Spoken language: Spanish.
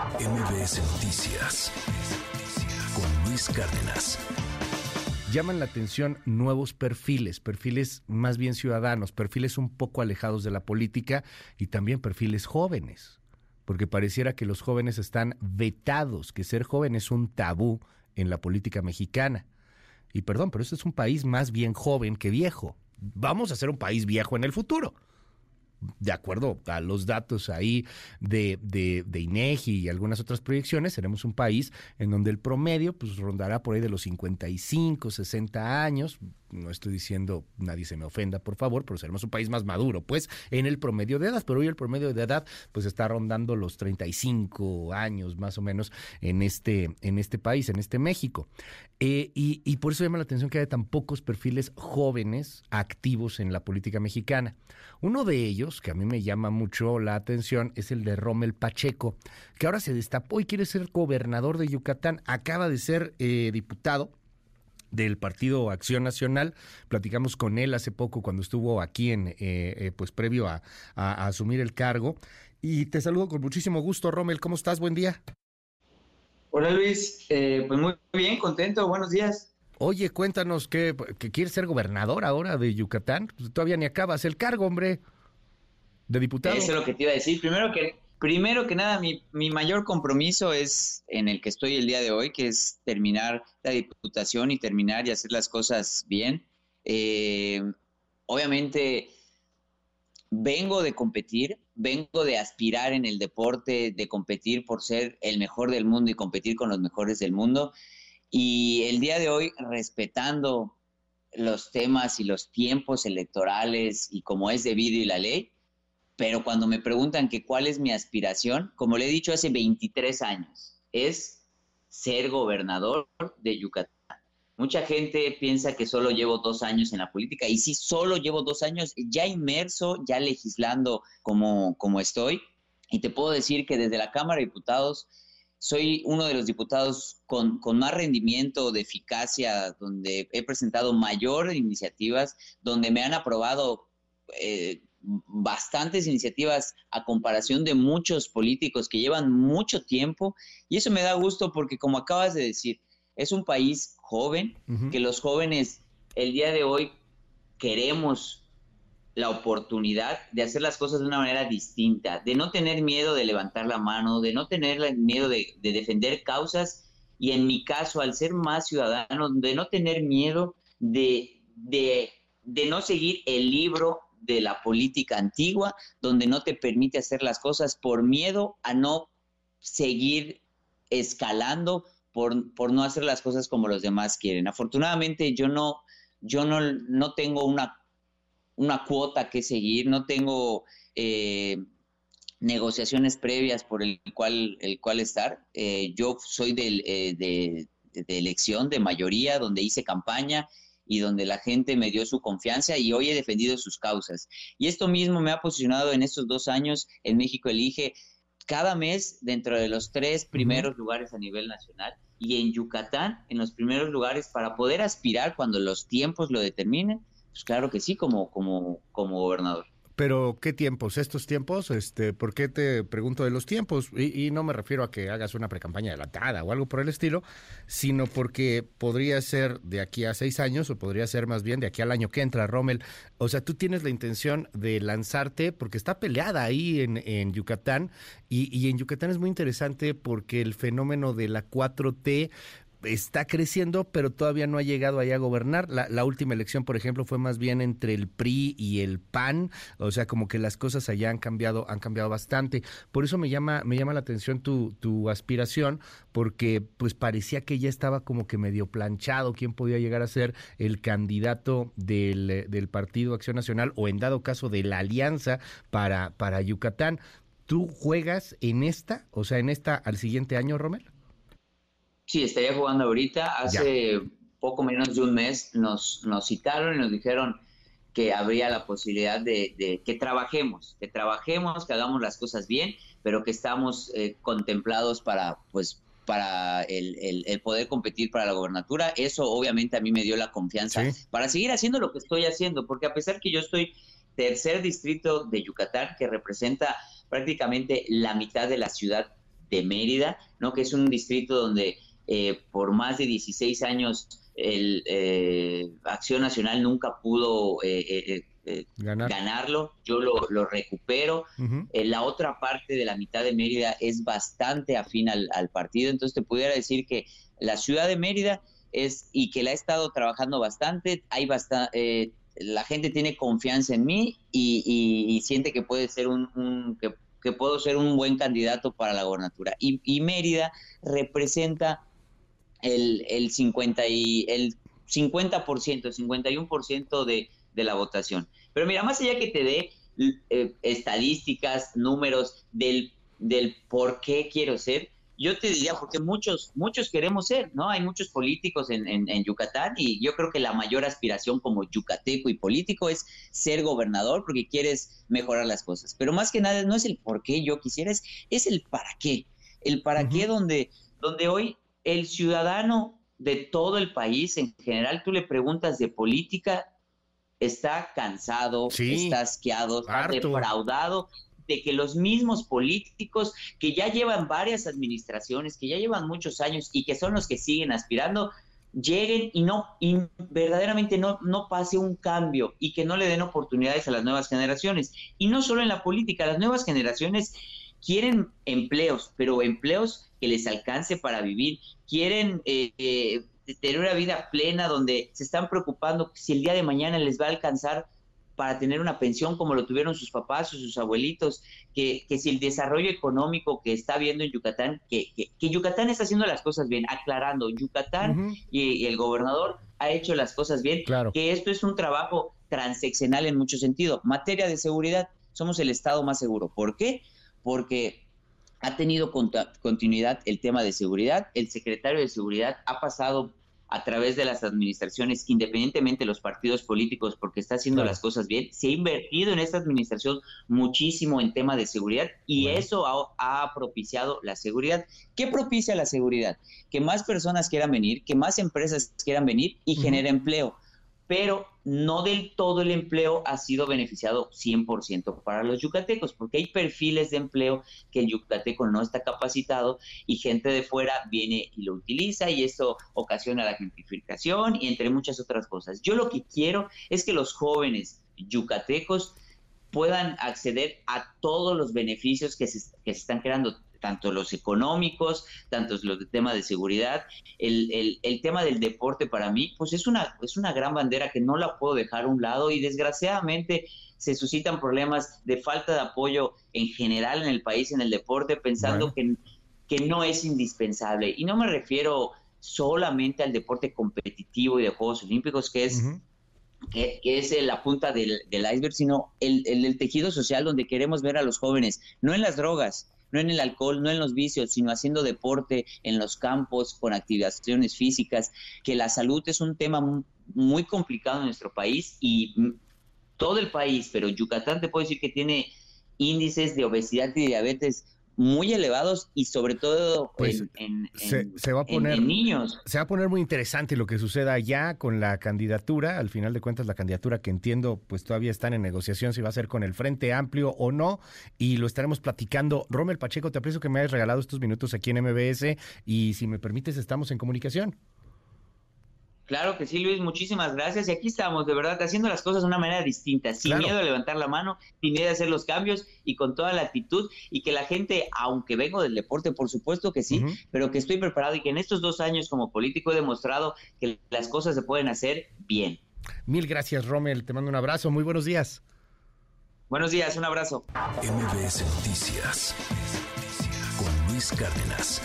MBS Noticias con Luis Cárdenas. Llaman la atención nuevos perfiles, perfiles más bien ciudadanos, perfiles un poco alejados de la política y también perfiles jóvenes, porque pareciera que los jóvenes están vetados, que ser joven es un tabú en la política mexicana. Y perdón, pero este es un país más bien joven que viejo. Vamos a ser un país viejo en el futuro de acuerdo a los datos ahí de, de, de, INEGI y algunas otras proyecciones, seremos un país en donde el promedio pues rondará por ahí de los 55, 60 años. No estoy diciendo, nadie se me ofenda, por favor, pero seremos un país más maduro, pues, en el promedio de edad. Pero hoy el promedio de edad, pues, está rondando los 35 años, más o menos, en este, en este país, en este México. Eh, y, y por eso llama la atención que haya tan pocos perfiles jóvenes activos en la política mexicana. Uno de ellos, que a mí me llama mucho la atención, es el de Rommel Pacheco, que ahora se destapó y quiere ser gobernador de Yucatán. Acaba de ser eh, diputado del Partido Acción Nacional. Platicamos con él hace poco cuando estuvo aquí en, eh, eh, pues previo a, a, asumir el cargo. Y te saludo con muchísimo gusto, Rommel. ¿Cómo estás? Buen día. Hola Luis, eh, pues muy bien, contento, buenos días. Oye, cuéntanos que, que quieres ser gobernador ahora de Yucatán. Pues, todavía ni acabas el cargo, hombre, de diputado. Eso es lo que te iba a decir. Primero que, primero que nada, mi, mayor compromiso es en el que estoy el día de hoy, que es terminar la diputación y terminar y hacer las cosas bien. Eh, obviamente, vengo de competir, vengo de aspirar en el deporte, de competir por ser el mejor del mundo y competir con los mejores del mundo. Y el día de hoy, respetando los temas y los tiempos electorales y como es debido y la ley, pero cuando me preguntan que cuál es mi aspiración, como le he dicho hace 23 años, es ser gobernador de Yucatán. Mucha gente piensa que solo llevo dos años en la política y sí, solo llevo dos años ya inmerso, ya legislando como, como estoy. Y te puedo decir que desde la Cámara de Diputados soy uno de los diputados con, con, más rendimiento de eficacia, donde he presentado mayor iniciativas, donde me han aprobado eh, bastantes iniciativas a comparación de muchos políticos que llevan mucho tiempo. Y eso me da gusto porque, como acabas de decir, es un país joven, uh -huh. que los jóvenes el día de hoy queremos la oportunidad de hacer las cosas de una manera distinta, de no tener miedo de levantar la mano, de no tener miedo de, de defender causas y en mi caso, al ser más ciudadano, de no tener miedo de, de, de no seguir el libro de la política antigua, donde no te permite hacer las cosas por miedo a no seguir escalando, por, por no hacer las cosas como los demás quieren. Afortunadamente yo no, yo no, no tengo una una cuota que seguir, no tengo eh, negociaciones previas por el cual, el cual estar. Eh, yo soy de, eh, de, de, elección, de mayoría, donde hice campaña y donde la gente me dio su confianza y hoy he defendido sus causas. Y esto mismo me ha posicionado en estos dos años en México Elige cada mes dentro de los tres primeros lugares a nivel nacional y en Yucatán en los primeros lugares para poder aspirar cuando los tiempos lo determinen pues claro que sí, como, como, como gobernador. Pero, ¿qué tiempos? ¿Estos tiempos? Este, ¿Por qué te pregunto de los tiempos? Y, no me refiero a que hagas una precampaña adelantada o algo por el estilo, sino porque podría ser de aquí a seis años o podría ser más bien de aquí al año que entra, Rommel. O sea, tú tienes la intención de lanzarte porque está peleada ahí en, en Yucatán y, y en Yucatán es muy interesante porque el fenómeno de la 4T está creciendo, pero todavía no ha llegado allá a gobernar. La, última elección, por ejemplo, fue más bien entre el PRI y el PAN, o sea, como que las cosas allá han cambiado, han cambiado bastante. Por eso me llama, me llama la atención tu, tu aspiración, porque pues parecía que ya estaba como que medio planchado quién podía llegar a ser el candidato del, del Partido Acción Nacional o en dado caso de la alianza para, para Yucatán. ¿Tú juegas en esta, o sea, en esta al siguiente año, Romel? Sí, estaría jugando ahorita. Hace ya. poco menos de un mes nos, nos citaron y nos dijeron que habría la posibilidad de, de, que trabajemos, que trabajemos, que hagamos las cosas bien, pero que estamos eh, contemplados para, pues, para el, el, el, poder competir para la gobernatura. Eso obviamente a mí me dio la confianza sí. para seguir haciendo lo que estoy haciendo, porque a pesar que yo estoy tercer distrito de Yucatán, que representa prácticamente la mitad de la ciudad de Mérida, ¿no? Que es un distrito donde eh, por más de 16 años el eh, Acción Nacional nunca pudo eh, ganarlo, yo lo, recupero. la otra parte de la mitad de Mérida es bastante afín al, partido, entonces te pudiera decir que la ciudad de Mérida es y que la ha estado trabajando bastante, hay bastante, la gente tiene confianza en mí y, siente que puede ser un, que, puedo ser un buen candidato para la gobernatura. Y, y Mérida representa el, el, 50 y, el 50%, el 51% de, de la votación. Pero mira, más allá que te dé eh, estadísticas, números del, del por qué quiero ser, yo te diría, porque muchos, muchos queremos ser, ¿no? Hay muchos políticos en, en, Yucatán y yo creo que la mayor aspiración como yucateco y político es ser gobernador porque quieres mejorar las cosas. Pero más que nada no es el por qué yo quisiera, es, es el para qué. El para qué donde, donde hoy el ciudadano de todo el país, en general, tú le preguntas de política, está cansado, está asqueado, está defraudado de que los mismos políticos que ya llevan varias administraciones, que ya llevan muchos años y que son los que siguen aspirando, lleguen y no y verdaderamente no, no pase un cambio y que no le den oportunidades a las nuevas generaciones. Y no solo en la política, las nuevas generaciones quieren empleos, pero empleos que les alcance para vivir, quieren eh, eh, tener una vida plena donde se están preocupando si el día de mañana les va a alcanzar para tener una pensión como lo tuvieron sus papás o sus abuelitos, que, que si el desarrollo económico que está viendo en Yucatán, que, que, Yucatán está haciendo las cosas bien, aclarando, Yucatán y, el gobernador ha hecho las cosas bien, que esto es un trabajo transeccional en mucho sentido. Materia de seguridad, somos el Estado más seguro. ¿Por qué? Porque ha tenido continuidad el tema de seguridad. El secretario de Seguridad ha pasado a través de las administraciones, independientemente de los partidos políticos, porque está haciendo las cosas bien. Se ha invertido en esta administración muchísimo en tema de seguridad y eso ha, propiciado la seguridad. ¿Qué propicia la seguridad? Que más personas quieran venir, que más empresas quieran venir y genera empleo pero no del todo el empleo ha sido beneficiado 100% para los yucatecos, porque hay perfiles de empleo que el yucateco no está capacitado y gente de fuera viene y lo utiliza y eso ocasiona la gentrificación y entre muchas otras cosas. Yo lo que quiero es que los jóvenes yucatecos puedan acceder a todos los beneficios que se, que se están creando tanto los económicos, tanto los de tema de seguridad, el, el, tema del deporte para mí, pues es una, es una gran bandera que no la puedo dejar a un lado y desgraciadamente se suscitan problemas de falta de apoyo en general en el país en el deporte, pensando que, que no es indispensable. Y no me refiero solamente al deporte competitivo y de Juegos Olímpicos, que es... Que, es la punta del, del iceberg, sino el, el, tejido social donde queremos ver a los jóvenes, no en las drogas, no en el alcohol, no en los vicios, sino haciendo deporte en los campos, con activaciones físicas, que la salud es un tema muy complicado en nuestro país y todo el país, pero Yucatán te puedo decir que tiene índices de obesidad y diabetes muy elevados y sobre todo pues, en, se, va a poner, niños. Se va a poner muy interesante lo que suceda allá con la candidatura. Al final de cuentas, la candidatura que entiendo, pues todavía están en negociación si va a ser con el Frente Amplio o no. Y lo estaremos platicando. Rommel Pacheco, te aprecio que me hayas regalado estos minutos aquí en MBS. Y si me permites, estamos en comunicación. Claro que sí, Luis, muchísimas gracias. Y aquí estamos, de verdad, haciendo las cosas de una manera distinta, sin miedo a levantar la mano, sin miedo a hacer los cambios y con toda la actitud. Y que la gente, aunque vengo del deporte, por supuesto que sí, pero que estoy preparado y que en estos dos años como político he demostrado que las cosas se pueden hacer bien. Mil gracias, Rommel. Te mando un abrazo. Muy buenos días. Buenos días, un abrazo. MBS Noticias con Luis Cárdenas.